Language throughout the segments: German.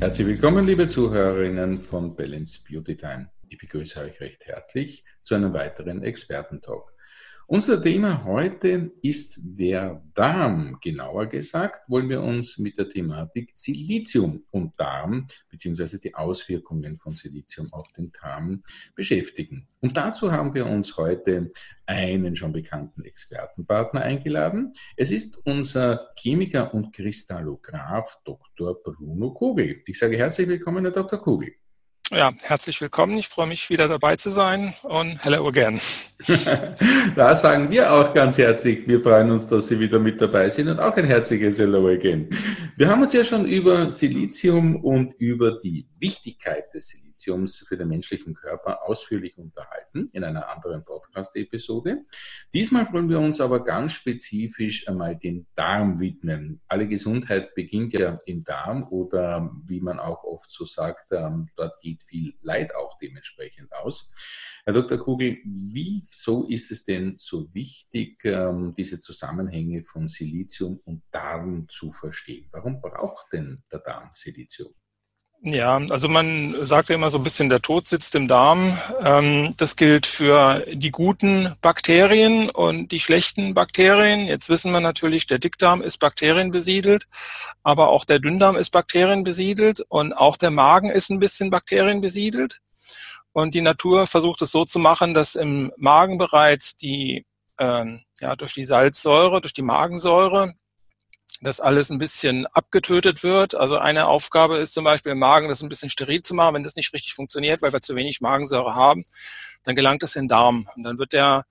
Herzlich willkommen, liebe Zuhörerinnen von Balance Beauty Time. Ich begrüße euch recht herzlich zu einem weiteren Expertentalk. Unser Thema heute ist der Darm. Genauer gesagt wollen wir uns mit der Thematik Silizium und Darm bzw. die Auswirkungen von Silizium auf den Darm beschäftigen. Und dazu haben wir uns heute einen schon bekannten Expertenpartner eingeladen. Es ist unser Chemiker und Kristallograph Dr. Bruno Kugel. Ich sage herzlich willkommen, Herr Dr. Kugel. Ja, herzlich willkommen. Ich freue mich wieder dabei zu sein und hello again. da sagen wir auch ganz herzlich, wir freuen uns, dass Sie wieder mit dabei sind und auch ein herzliches Hello again. Wir haben uns ja schon über Silizium und über die Wichtigkeit des Siliziums Lithiums für den menschlichen Körper ausführlich unterhalten in einer anderen Podcast-Episode. Diesmal wollen wir uns aber ganz spezifisch einmal den Darm widmen. Alle Gesundheit beginnt ja im Darm oder wie man auch oft so sagt, ähm, dort geht viel Leid auch dementsprechend aus. Herr Dr. Kugel, wieso ist es denn so wichtig, ähm, diese Zusammenhänge von Silizium und Darm zu verstehen? Warum braucht denn der Darm Silizium? Ja, also man sagt ja immer so ein bisschen, der Tod sitzt im Darm. Ähm, das gilt für die guten Bakterien und die schlechten Bakterien. Jetzt wissen wir natürlich, der Dickdarm ist bakterienbesiedelt, aber auch der Dünndarm ist bakterienbesiedelt und auch der Magen ist ein bisschen bakterienbesiedelt. Und die Natur versucht es so zu machen, dass im Magen bereits die, ähm, ja, durch die Salzsäure, durch die Magensäure dass alles ein bisschen abgetötet wird. Also eine Aufgabe ist zum Beispiel im Magen, das ein bisschen steril zu machen. Wenn das nicht richtig funktioniert, weil wir zu wenig Magensäure haben, dann gelangt es in den Darm und dann wird der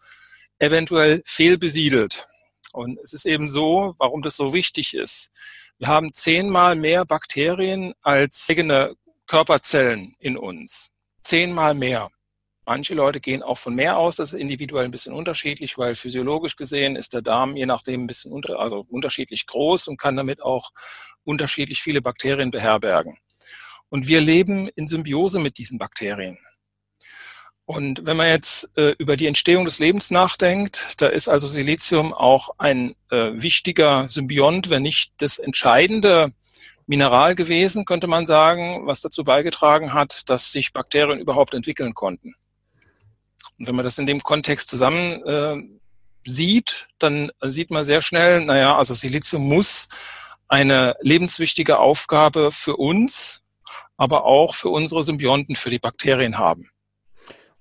eventuell fehlbesiedelt. Und es ist eben so, warum das so wichtig ist. Wir haben zehnmal mehr Bakterien als eigene Körperzellen in uns. Zehnmal mehr. Manche Leute gehen auch von mehr aus, das ist individuell ein bisschen unterschiedlich, weil physiologisch gesehen ist der Darm je nachdem ein bisschen unter, also unterschiedlich groß und kann damit auch unterschiedlich viele Bakterien beherbergen. Und wir leben in Symbiose mit diesen Bakterien. Und wenn man jetzt äh, über die Entstehung des Lebens nachdenkt, da ist also Silizium auch ein äh, wichtiger Symbiont, wenn nicht das entscheidende Mineral gewesen, könnte man sagen, was dazu beigetragen hat, dass sich Bakterien überhaupt entwickeln konnten. Und wenn man das in dem Kontext zusammen äh, sieht, dann sieht man sehr schnell, naja, also Silizium muss eine lebenswichtige Aufgabe für uns, aber auch für unsere Symbionten, für die Bakterien haben.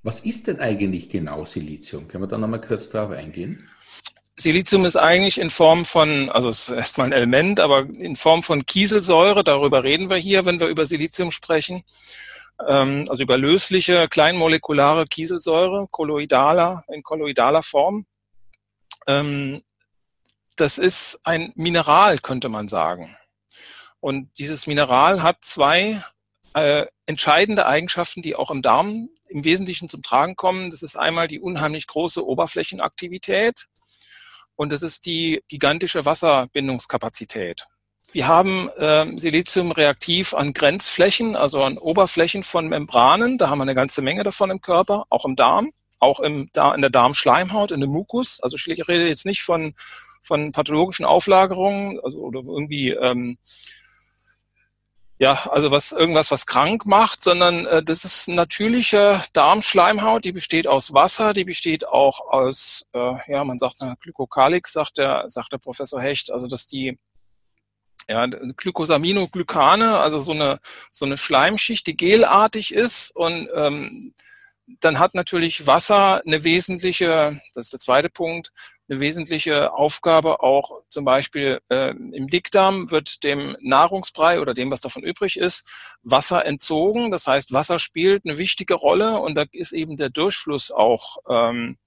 Was ist denn eigentlich genau Silizium? Können wir da nochmal kurz darauf eingehen? Silizium ist eigentlich in Form von, also es ist erstmal ein Element, aber in Form von Kieselsäure, darüber reden wir hier, wenn wir über Silizium sprechen also über lösliche, kleinmolekulare Kieselsäure, kolloidaler, in kolloidaler Form. Ähm, das ist ein Mineral, könnte man sagen. Und dieses Mineral hat zwei äh, entscheidende Eigenschaften, die auch im Darm im Wesentlichen zum Tragen kommen. Das ist einmal die unheimlich große Oberflächenaktivität und das ist die gigantische Wasserbindungskapazität. Wir haben äh, Silizium reaktiv an Grenzflächen, also an Oberflächen von Membranen. Da haben wir eine ganze Menge davon im Körper, auch im Darm, auch im, da, in der Darmschleimhaut, in dem Mukus. Also ich rede jetzt nicht von, von pathologischen Auflagerungen also, oder irgendwie ähm, ja, also was irgendwas, was krank macht, sondern äh, das ist natürliche Darmschleimhaut, die besteht aus Wasser, die besteht auch aus, äh, ja, man sagt Glykokalix, sagt der, sagt der Professor Hecht, also dass die ja, Glycosaminoglycane, also so eine, so eine Schleimschicht, die gelartig ist und ähm, dann hat natürlich Wasser eine wesentliche, das ist der zweite Punkt, eine wesentliche Aufgabe auch zum Beispiel äh, im Dickdarm wird dem Nahrungsbrei oder dem, was davon übrig ist, Wasser entzogen. Das heißt, Wasser spielt eine wichtige Rolle und da ist eben der Durchfluss auch ähm,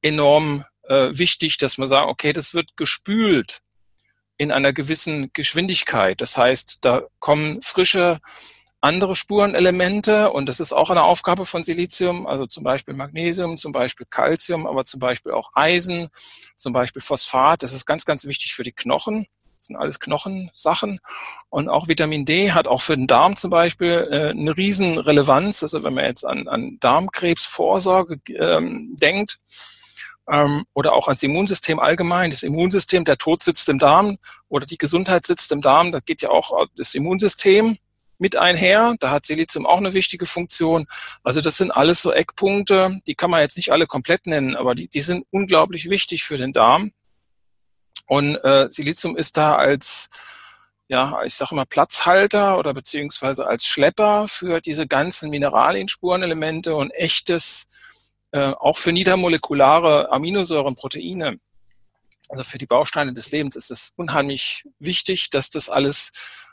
enorm äh, wichtig, dass man sagt, okay, das wird gespült in einer gewissen Geschwindigkeit. Das heißt, da kommen frische andere Spurenelemente und das ist auch eine Aufgabe von Silizium, also zum Beispiel Magnesium, zum Beispiel Calcium, aber zum Beispiel auch Eisen, zum Beispiel Phosphat. Das ist ganz, ganz wichtig für die Knochen. Das sind alles Knochensachen. Und auch Vitamin D hat auch für den Darm zum Beispiel äh, eine riesen Relevanz. Also wenn man jetzt an, an Darmkrebsvorsorge ähm, denkt, ähm, oder auch ans Immunsystem allgemein. Das Immunsystem, der Tod sitzt im Darm oder die Gesundheit sitzt im Darm. Da geht ja auch das Immunsystem mit einher. Da hat Silizium auch eine wichtige Funktion. Also das sind alles so Eckpunkte, die kann man jetzt nicht alle komplett nennen, aber die, die sind unglaublich wichtig für den Darm. Und äh, Silizium ist da als ja, ich sage mal Platzhalter oder beziehungsweise als Schlepper für diese ganzen Mineralienspurenelemente und echtes, äh, auch für niedermolekulare Aminosäuren, Proteine. Also für die Bausteine des Lebens ist es unheimlich wichtig, dass das alles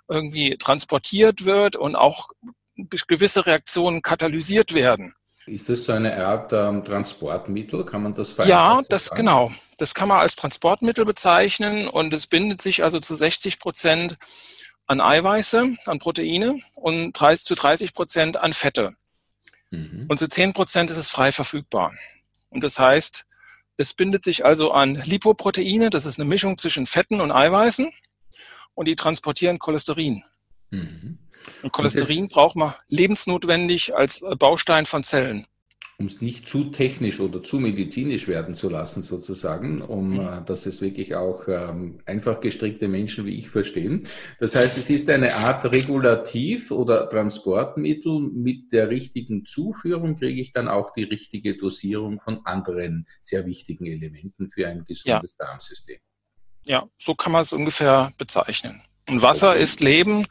irgendwie transportiert wird und auch gewisse Reaktionen katalysiert werden. Ist das so eine Art ähm, Transportmittel? Kann man das Ja, das sagen? genau. Das kann man als Transportmittel bezeichnen und es bindet sich also zu 60 Prozent an Eiweiße, an Proteine und 30, zu 30 Prozent an Fette. Mhm. Und zu 10 Prozent ist es frei verfügbar. Und das heißt, es bindet sich also an Lipoproteine, das ist eine Mischung zwischen Fetten und Eiweißen und die transportieren Cholesterin. Mhm. Und Cholesterin und braucht man lebensnotwendig als Baustein von Zellen. Um es nicht zu technisch oder zu medizinisch werden zu lassen, sozusagen, um mhm. Äh, dass es wirklich auch ähm, einfach gestrickte Menschen wie ich verstehen. Das heißt, es ist eine Art Regulativ oder Transportmittel. Mit der richtigen Zuführung kriege ich dann auch die richtige Dosierung von anderen sehr wichtigen Elementen für ein gesundes ja. Darmsystem. Ja, so kann man es ungefähr bezeichnen. Und Wasser ist Leben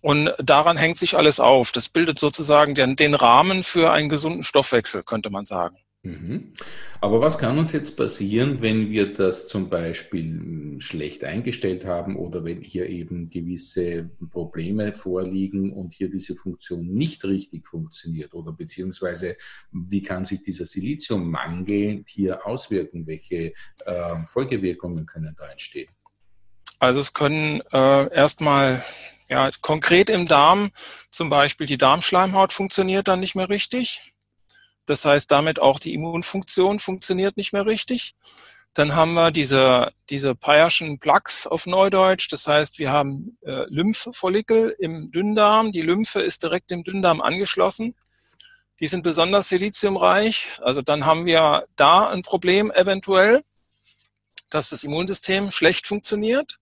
und daran hängt sich alles auf. Das bildet sozusagen den, den Rahmen für einen gesunden Stoffwechsel, könnte man sagen. Mhm. Aber was kann uns jetzt passieren, wenn wir das zum Beispiel hm, schlecht eingestellt haben oder wenn hier eben gewisse Probleme vorliegen und hier diese Funktion nicht richtig funktioniert oder beziehungsweise wie kann sich dieser Siliziummangel hier auswirken? Welche äh, Folgewirkungen können da entstehen? Also es können äh, erstmal ja, konkret im Darm zum Beispiel die Darmschleimhaut funktioniert dann nicht mehr richtig. Das heißt, damit auch die Immunfunktion funktioniert nicht mehr richtig. Dann haben wir diese, diese Peyerschen Plaques auf Neudeutsch. Das heißt, wir haben äh, Lymphfollikel im Dünndarm. Die Lymphe ist direkt im Dünndarm angeschlossen. Die sind besonders siliziumreich. Also dann haben wir da ein Problem eventuell, dass das Immunsystem schlecht funktioniert.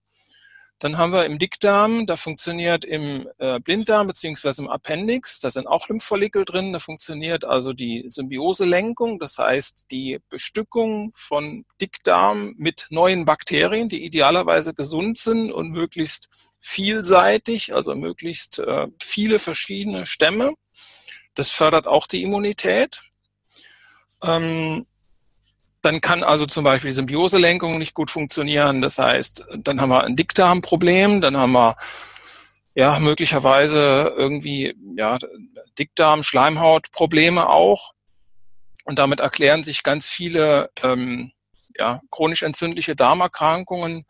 Dann haben wir im Dickdarm, da funktioniert im äh, Blinddarm beziehungsweise im Appendix, da sind auch Lymphfollikel drin, da funktioniert also die Symbioselenkung, das heißt die Bestückung von Dickdarm mit neuen Bakterien, die idealerweise gesund sind und möglichst vielseitig, also möglichst äh, viele verschiedene Stämme. Das fördert auch die Immunität. Ähm, dann kann also zum Beispiel die Symbioselenkung nicht gut funktionieren. Das heißt, dann haben wir ein Dickdarmproblem, dann haben wir ja möglicherweise irgendwie ja Dickdarm, Schleimhautprobleme auch. Und damit erklären sich ganz viele ähm, ja, chronisch entzündliche Darmerkrankungen,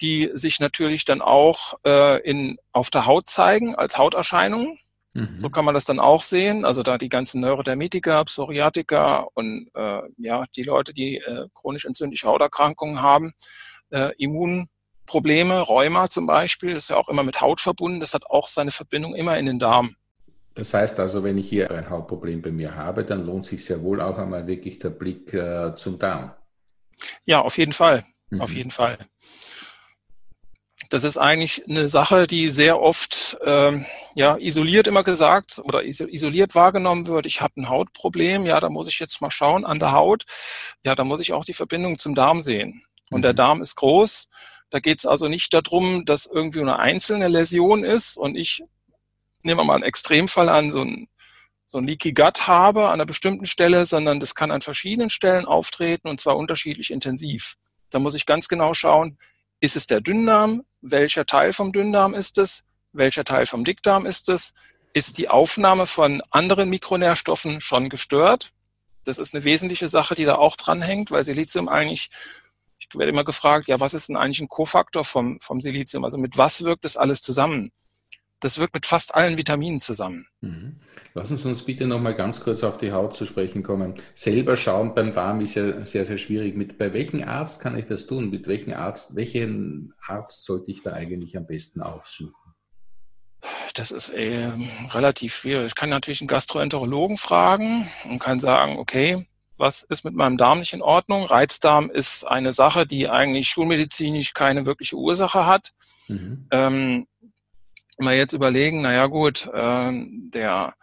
die sich natürlich dann auch äh, in, auf der Haut zeigen als Hauterscheinungen. Mhm. So kann man das dann auch sehen. Also da die ganzen Neurodermitiker, Psoriatiker und äh, ja, die Leute, die äh, chronisch entzündliche Hauterkrankungen haben, äh, Immunprobleme, Rheuma zum Beispiel, das ist ja auch immer mit Haut verbunden, das hat auch seine Verbindung immer in den Darm. Das heißt also, wenn ich hier ein Hautproblem bei mir habe, dann lohnt sich sehr wohl auch einmal wirklich der Blick äh, zum Darm. Ja, auf jeden Fall. Mhm. Auf jeden Fall. Das ist eigentlich eine Sache, die sehr oft ähm, ja, isoliert immer gesagt oder isoliert wahrgenommen wird. Ich habe ein Hautproblem, ja, da muss ich jetzt mal schauen an der Haut. Ja, da muss ich auch die Verbindung zum Darm sehen. Und mhm. der Darm ist groß. Da geht es also nicht darum, dass irgendwie eine einzelne Läsion ist und ich nehme mal einen Extremfall an, so ein, so ein Leaky Gut habe an einer bestimmten Stelle, sondern das kann an verschiedenen Stellen auftreten und zwar unterschiedlich intensiv. Da muss ich ganz genau schauen, ist es der Dünndarm? Welcher Teil vom Dünndarm ist es? Welcher Teil vom Dickdarm ist es? Ist die Aufnahme von anderen Mikronährstoffen schon gestört? Das ist eine wesentliche Sache, die da auch dranhängt, weil Silizium eigentlich, ich werde immer gefragt, ja, was ist denn eigentlich ein Kofaktor vom, vom Silizium? Also mit was wirkt das alles zusammen? Das wirkt mit fast allen Vitaminen zusammen. Mhm. Lassen Sie uns bitte noch mal ganz kurz auf die Haut zu sprechen kommen. Selber schauen beim Darm ist ja sehr, sehr schwierig. Mit, bei welchem Arzt kann ich das tun? Mit welchem Arzt, welchen Arzt sollte ich da eigentlich am besten aufsuchen? Das ist äh, relativ schwierig. Ich kann natürlich einen Gastroenterologen fragen und kann sagen, okay, was ist mit meinem Darm nicht in Ordnung. Reizdarm ist eine Sache, die eigentlich schulmedizinisch keine wirkliche Ursache hat. Mhm. Ähm, wir jetzt überlegen, naja gut, äh, der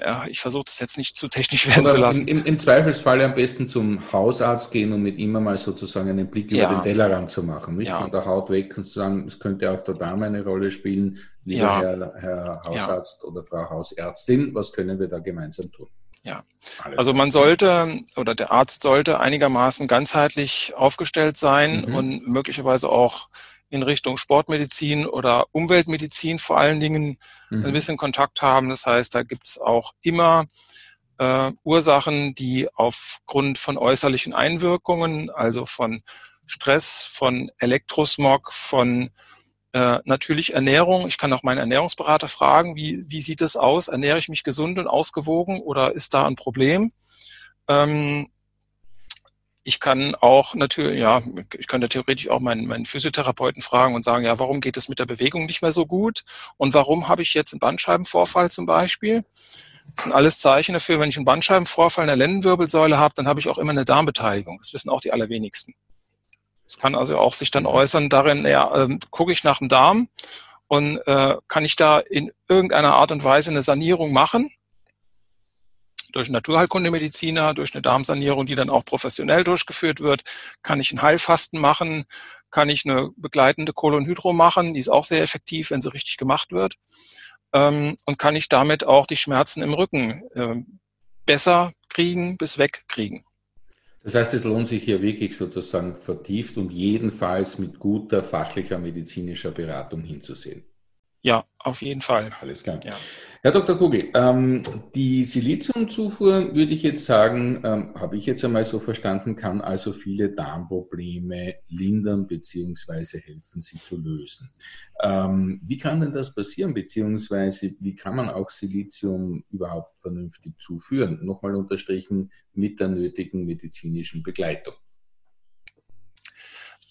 ja, ich versuche das jetzt nicht zu technisch werden Oder zu lassen. Im, Im, Zweifelsfall am besten zum Hausarzt gehen und mit ihm einmal sozusagen einen Blick über ja. den Tellerrand zu machen. Nicht ja. von der Haut weg und zu sagen, es könnte auch der Darm eine Rolle spielen. Lieber ja. Herr, Herr, Hausarzt oder Frau Hausärztin, was können wir da gemeinsam tun? Ja, also man sollte oder der Arzt sollte einigermaßen ganzheitlich aufgestellt sein mhm. und möglicherweise auch in Richtung Sportmedizin oder Umweltmedizin vor allen Dingen mhm. ein bisschen Kontakt haben. Das heißt, da gibt's auch immer äh, Ursachen, die aufgrund von äußerlichen Einwirkungen, also von Stress, von Elektrosmog, von äh, natürlich Ernährung. Ich kann auch meinen Ernährungsberater fragen, wie, wie sieht es aus? Ernähre ich mich gesund und ausgewogen oder ist da ein Problem? Ähm, ich kann auch natürlich, ja, ich könnte theoretisch auch meinen, meinen Physiotherapeuten fragen und sagen, ja, warum geht es mit der Bewegung nicht mehr so gut? Und warum habe ich jetzt einen Bandscheibenvorfall zum Beispiel? Das sind alles Zeichen dafür, wenn ich einen Bandscheibenvorfall in der Lendenwirbelsäule habe, dann habe ich auch immer eine Darmbeteiligung. Das wissen auch die allerwenigsten. Es kann also auch sich dann äußern darin, ja, äh, gucke ich nach dem Darm und äh, kann ich da in irgendeiner Art und Weise eine Sanierung machen? Durch Naturheilkundemediziner, durch eine Darmsanierung, die dann auch professionell durchgeführt wird, kann ich ein Heilfasten machen, kann ich eine begleitende Kolonhydro machen, die ist auch sehr effektiv, wenn sie richtig gemacht wird. Ähm, und kann ich damit auch die Schmerzen im Rücken äh, besser kriegen bis wegkriegen. Das heißt, es lohnt sich hier wirklich sozusagen vertieft und jedenfalls mit guter fachlicher medizinischer Beratung hinzusehen. Ja, auf jeden Fall. Alles klar. Ja. Herr Dr. Kugel, ähm, die Siliziumzufuhr, würde ich jetzt sagen, ähm, habe ich jetzt einmal so verstanden, kann also viele Darmprobleme lindern bzw. helfen, sie zu lösen. Ähm, wie kann denn das passieren, beziehungsweise wie kann man auch Silizium überhaupt vernünftig zuführen? Nochmal unterstrichen mit der nötigen medizinischen Begleitung.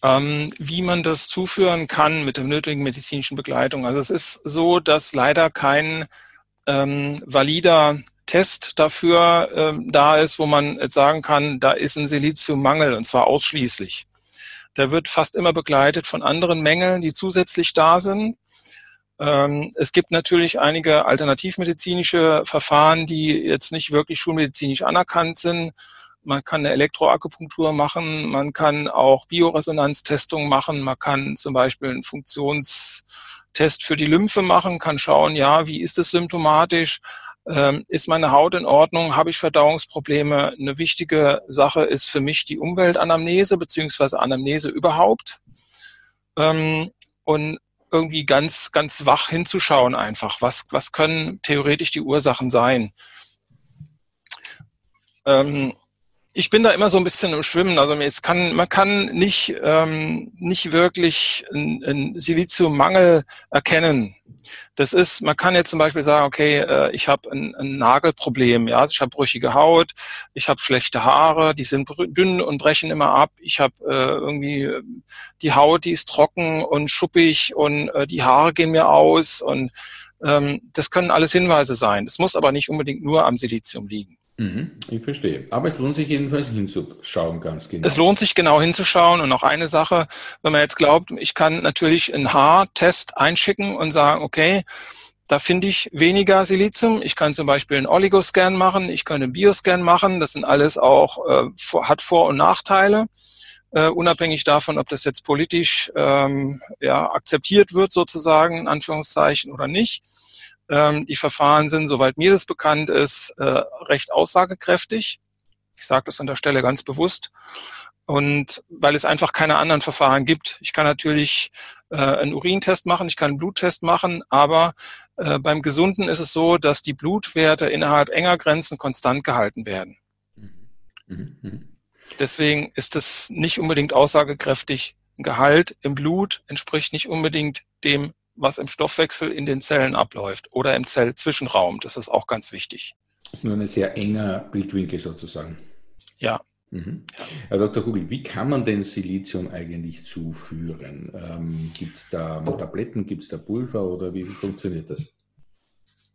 Ähm, wie man das zuführen kann mit der nötigen medizinischen Begleitung. Also es ist so, dass leider kein ähm, valider Test dafür ähm, da ist, wo man jetzt sagen kann, da ist ein Siliziummangel und zwar ausschließlich. Der wird fast immer begleitet von anderen Mängeln, die zusätzlich da sind. Ähm, es gibt natürlich einige alternativmedizinische Verfahren, die jetzt nicht wirklich schulmedizinisch anerkannt sind man kann eine Elektroakupunktur machen, man kann auch Bioresonanztestungen machen, man kann zum Beispiel einen Funktionstest für die Lymphe machen, kann schauen, ja, wie ist es symptomatisch, ähm, ist meine Haut in Ordnung, habe ich Verdauungsprobleme. Eine wichtige Sache ist für mich die Umweltanamnese beziehungsweise Anamnese überhaupt. Ähm, und irgendwie ganz, ganz wach hinzuschauen einfach. Was, was können theoretisch die Ursachen sein? Ähm, ich bin da immer so ein bisschen im Schwimmen. Also jetzt kann man kann nicht ähm, nicht wirklich einen Siliziummangel erkennen. Das ist, man kann jetzt zum Beispiel sagen, okay, äh, ich habe ein, ein Nagelproblem, ja, also ich habe brüchige Haut, ich habe schlechte Haare, die sind dünn und brechen immer ab. Ich habe äh, irgendwie die Haut, die ist trocken und schuppig und äh, die Haare gehen mir aus und ähm, das können alles Hinweise sein. Das muss aber nicht unbedingt nur am Silizium liegen. Mhm, ich verstehe. Aber es lohnt sich jedenfalls hinzuschauen, ganz genau. Es lohnt sich genau hinzuschauen. Und noch eine Sache, wenn man jetzt glaubt, ich kann natürlich einen Haartest einschicken und sagen, okay, da finde ich weniger Silizium. Ich kann zum Beispiel einen Oligoscan machen, ich kann einen Bioscan machen. Das sind alles auch, äh, hat Vor- und Nachteile. Uh, unabhängig davon, ob das jetzt politisch ähm, ja, akzeptiert wird, sozusagen, in Anführungszeichen oder nicht. Ähm, die Verfahren sind, soweit mir das bekannt ist, äh, recht aussagekräftig. Ich sage das an der Stelle ganz bewusst. Und weil es einfach keine anderen Verfahren gibt. Ich kann natürlich äh, einen Urintest machen, ich kann einen Bluttest machen, aber äh, beim Gesunden ist es so, dass die Blutwerte innerhalb enger Grenzen konstant gehalten werden. Mhm. Mhm. mhm. Deswegen ist es nicht unbedingt aussagekräftig. Ein Gehalt im Blut entspricht nicht unbedingt dem was im Stoffwechsel in den Zellen abläuft oder im Zellzwischenraum. Das ist auch ganz wichtig. Das ist nur ein sehr enger Blickwinkel sozusagen. Ja. Mhm. Herr Dr. Kugel, wie kann man denn Silizium eigentlich zuführen? Ähm, gibt es da Tabletten, gibt es da Pulver oder wie funktioniert das?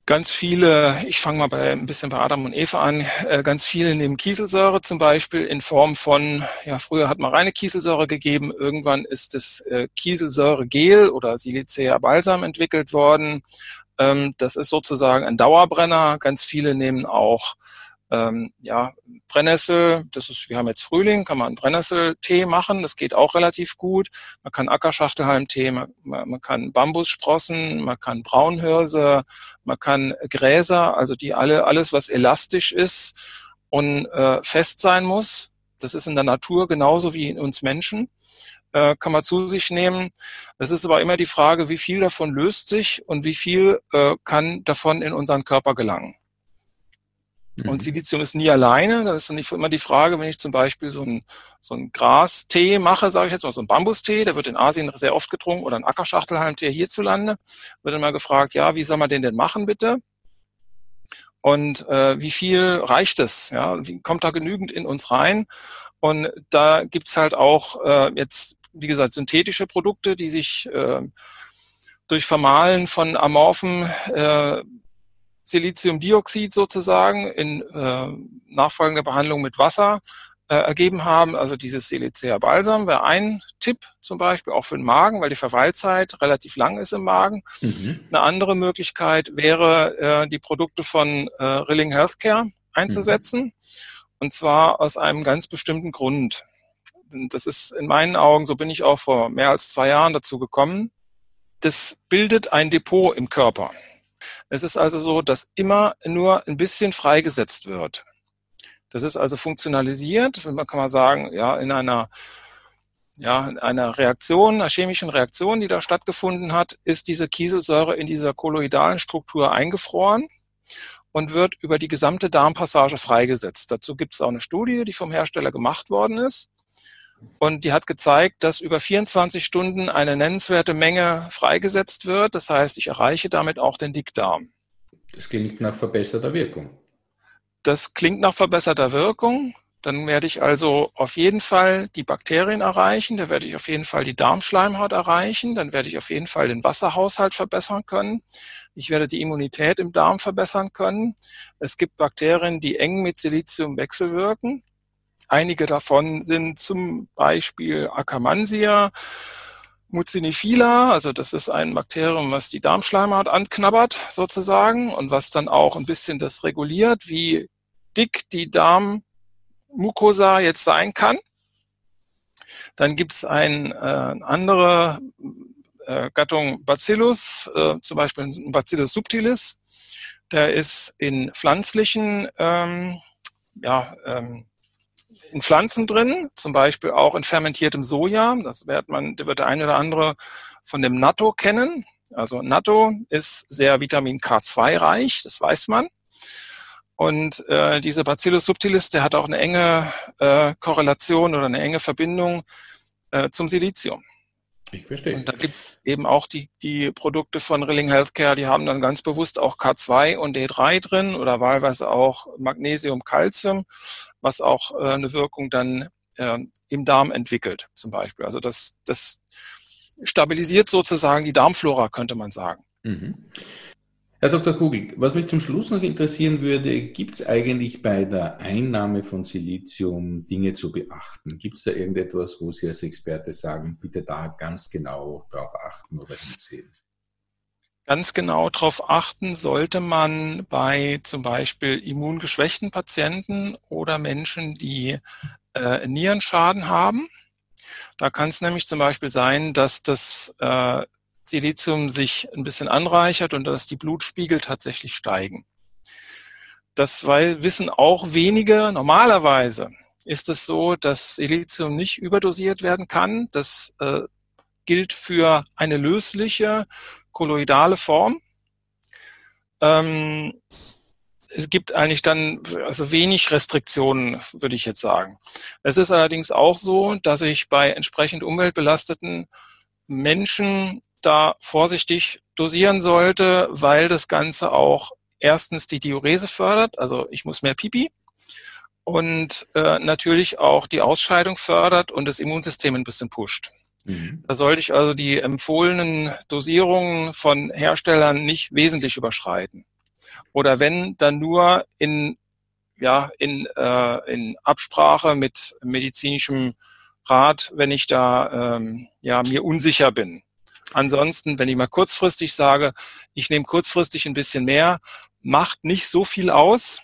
Ganz viele, ich fange mal bei ein bisschen bei Adam und Eva an, äh, ganz viele nehmen Kieselsäure zum Beispiel in Form von, ja, früher hat man reine Kieselsäure gegeben, irgendwann ist das äh, Kieselsäuregel oder Silicea Balsam entwickelt worden. Ähm, das ist sozusagen ein Dauerbrenner. Ganz viele nehmen auch ähm, ja, Brennnessel, das ist, wir haben jetzt Frühling, kann man Brennnesseltee machen, das geht auch relativ gut. Man kann Ackerschachtelhalmtee, man, man kann Bambussprossen, man kann Braunhirse, man kann Gräser, also die alle, alles, was elastisch ist und äh, fest sein muss. Das ist in der Natur genauso wie in uns Menschen äh, kann man zu sich nehmen. Es ist aber immer die Frage, wie viel davon löst sich und wie viel äh, kann davon in unseren Körper gelangen. Mhm. Und Silizium ist nie alleine. Das ist nicht immer die Frage, wenn ich zum Beispiel so ein, so ein Grastee mache, sage ich jetzt mal, so ein Bambustee, der wird in Asien sehr oft getrunken, oder ein Ackerschachtelhalmtee hierzulande, wird immer gefragt, ja, wie soll man den denn machen, bitte? Und äh, wie viel reicht es? Ja, wie kommt da genügend in uns rein? Und da gibt's halt auch äh, jetzt, wie gesagt, synthetische Produkte, die sich äh, durch Vermahlen von amorphen äh, Siliziumdioxid sozusagen in äh, nachfolgender Behandlung mit Wasser äh, ergeben haben. Also dieses Silicea Balsam wäre ein Tipp zum Beispiel auch für den Magen, weil die Verweilzeit relativ lang ist im Magen. Mhm. Eine andere Möglichkeit wäre, äh, die Produkte von äh, Rilling Healthcare einzusetzen. Mhm. Und zwar aus einem ganz bestimmten Grund. Das ist in meinen Augen, so bin ich auch vor mehr als zwei Jahren dazu gekommen. Das bildet ein Depot im Körper. Es ist also so, dass immer nur ein bisschen freigesetzt wird. Das ist also funktionalisiert, man kann mal sagen, ja, in einer ja, in einer Reaktion, einer chemischen Reaktion, die da stattgefunden hat, ist diese Kieselsäure in dieser kolloidalen Struktur eingefroren und wird über die gesamte Darmpassage freigesetzt. Dazu gibt es auch eine Studie, die vom Hersteller gemacht worden ist. Und die hat gezeigt, dass über 24 Stunden eine nennenswerte Menge freigesetzt wird. Das heißt, ich erreiche damit auch den Dickdarm. Das klingt nach verbesserter Wirkung. Das klingt nach verbesserter Wirkung. Dann werde ich also auf jeden Fall die Bakterien erreichen, da werde ich auf jeden Fall die Darmschleimhaut erreichen, dann werde ich auf jeden Fall den Wasserhaushalt verbessern können. Ich werde die Immunität im Darm verbessern können. Es gibt Bakterien, die eng mit Silizium wechselwirken. Einige davon sind zum Beispiel Akkermansia, Mucinifila, also das ist ein Bakterium, was die Darmschleimhaut anknabbert sozusagen und was dann auch ein bisschen das reguliert, wie dick die Darmmucosa jetzt sein kann. Dann gibt es eine äh, andere äh, Gattung Bacillus, äh, zum Beispiel Bacillus subtilis. Der ist in pflanzlichen ähm, ja, ähm, in Pflanzen drin, zum Beispiel auch in fermentiertem Soja. Das wird man, der wird der eine oder andere von dem Natto kennen. Also Natto ist sehr Vitamin K2 reich, das weiß man. Und äh, dieser Bacillus subtilis, der hat auch eine enge äh, Korrelation oder eine enge Verbindung äh, zum Silizium. Ich verstehe. Und da gibt's eben auch die, die Produkte von Rilling Healthcare, die haben dann ganz bewusst auch K2 und D3 drin oder wahlweise auch Magnesium, Calcium, was auch äh, eine Wirkung dann äh, im Darm entwickelt, zum Beispiel. Also das, das stabilisiert sozusagen die Darmflora, könnte man sagen. Mhm. Herr Dr. Kugel, was mich zum Schluss noch interessieren würde, gibt es eigentlich bei der Einnahme von Silizium Dinge zu beachten? Gibt es da irgendetwas, wo Sie als Experte sagen, bitte da ganz genau drauf achten oder hinsehen? Ganz genau darauf achten sollte man bei zum Beispiel immungeschwächten Patienten oder Menschen, die äh, Nierenschaden haben. Da kann es nämlich zum Beispiel sein, dass das äh, Silizium sich ein bisschen anreichert und dass die Blutspiegel tatsächlich steigen. Das wissen auch wenige. Normalerweise ist es so, dass Silizium nicht überdosiert werden kann. Das äh, gilt für eine lösliche kolloidale Form. Ähm, es gibt eigentlich dann also wenig Restriktionen, würde ich jetzt sagen. Es ist allerdings auch so, dass ich bei entsprechend umweltbelasteten Menschen da vorsichtig dosieren sollte, weil das Ganze auch erstens die Diurese fördert, also ich muss mehr Pipi, und äh, natürlich auch die Ausscheidung fördert und das Immunsystem ein bisschen pusht. Mhm. Da sollte ich also die empfohlenen Dosierungen von Herstellern nicht wesentlich überschreiten. oder wenn, dann nur in, ja, in, äh, in Absprache mit medizinischem Rat, wenn ich da ähm, ja, mir unsicher bin. Ansonsten, wenn ich mal kurzfristig sage, ich nehme kurzfristig ein bisschen mehr, macht nicht so viel aus.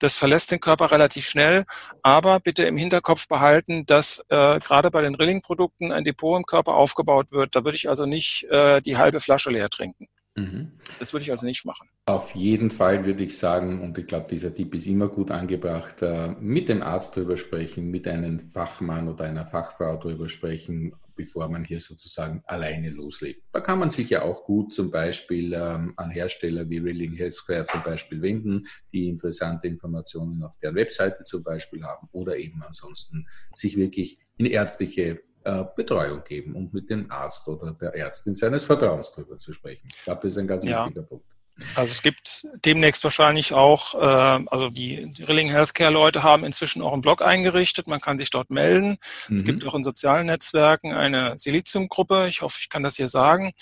Das verlässt den Körper relativ schnell, aber bitte im Hinterkopf behalten, dass äh, gerade bei den Rilling-Produkten ein Depot im Körper aufgebaut wird. Da würde ich also nicht äh, die halbe Flasche leer trinken. Mhm. Das würde ich also nicht machen. Auf jeden Fall würde ich sagen, und ich glaube, dieser Tipp ist immer gut angebracht, äh, mit dem Arzt drüber sprechen, mit einem Fachmann oder einer Fachfrau drüber sprechen, bevor man hier sozusagen alleine loslegt. Da kann man sich ja auch gut zum Beispiel ähm, an Hersteller wie Rilling Healthcare zum Beispiel wenden, die interessante Informationen auf der Webseite zum Beispiel haben oder eben ansonsten sich wirklich in ärztliche äh, Betreuung geben und mit dem Arzt oder der Ärztin seines Vertrauens darüber zu sprechen. Ich glaube, das ist ein ganz ja. wichtiger Punkt. Also es gibt demnächst wahrscheinlich auch, äh, also die, Rilling Healthcare Leute haben inzwischen auch einen Blog eingerichtet, man kann sich dort melden. Mhm. Es gibt auch in sozialen Netzwerken eine Siliziumgruppe, ich hoffe, ich kann das hier sagen,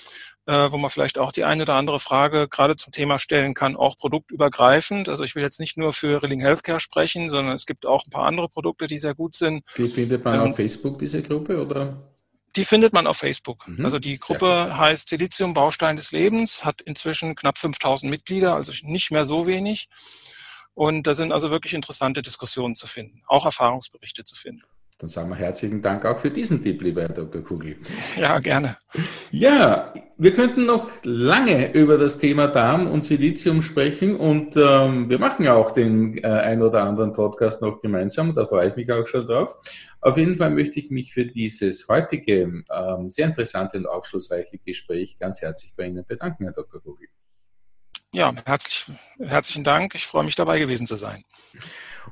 äh, wo man vielleicht auch die eine oder andere Frage gerade zum Thema stellen kann, auch produktübergreifend. Also ich will jetzt nicht nur für Rilling Healthcare sprechen, sondern es gibt auch ein paar andere Produkte, die sehr gut sind. Findet man ähm, auf Facebook, diese Gruppe, oder? Die findet man auf Facebook. Mhm. Also die Gruppe heißt Silizium Baustein des Lebens, hat inzwischen knapp 5000 Mitglieder, also nicht mehr so wenig. Und da sind also wirklich interessante Diskussionen zu finden, auch Erfahrungsberichte zu finden. Dann sagen wir herzlichen Dank auch für diesen Tipp, lieber Herr Dr. Kugel. Ja, gerne. Ja, wir könnten noch lange über das Thema Darm und Silizium sprechen und ähm, wir machen ja auch den äh, ein oder anderen Podcast noch gemeinsam, da freue ich mich auch schon drauf. Auf jeden Fall möchte ich mich für dieses heutige ähm, sehr interessante und aufschlussreiche Gespräch ganz herzlich bei Ihnen bedanken, Herr Dr. Kugel. Ja, herzlich, herzlichen Dank. Ich freue mich dabei gewesen zu sein.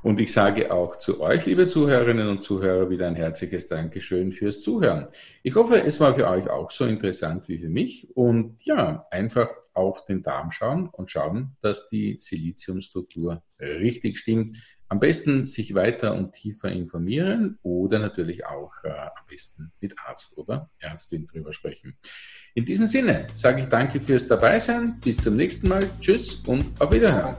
Und ich sage auch zu euch, liebe Zuhörerinnen und Zuhörer, wieder ein herzliches Dankeschön fürs Zuhören. Ich hoffe, es war für euch auch so interessant wie für mich. Und ja, einfach auf den Darm schauen und schauen, dass die Siliziumstruktur richtig stimmt. Am besten sich weiter und tiefer informieren oder natürlich auch äh, am besten mit Arzt oder Ärztin drüber sprechen. In diesem Sinne sage ich danke fürs Dabeisein. Bis zum nächsten Mal. Tschüss und auf Wiederhören.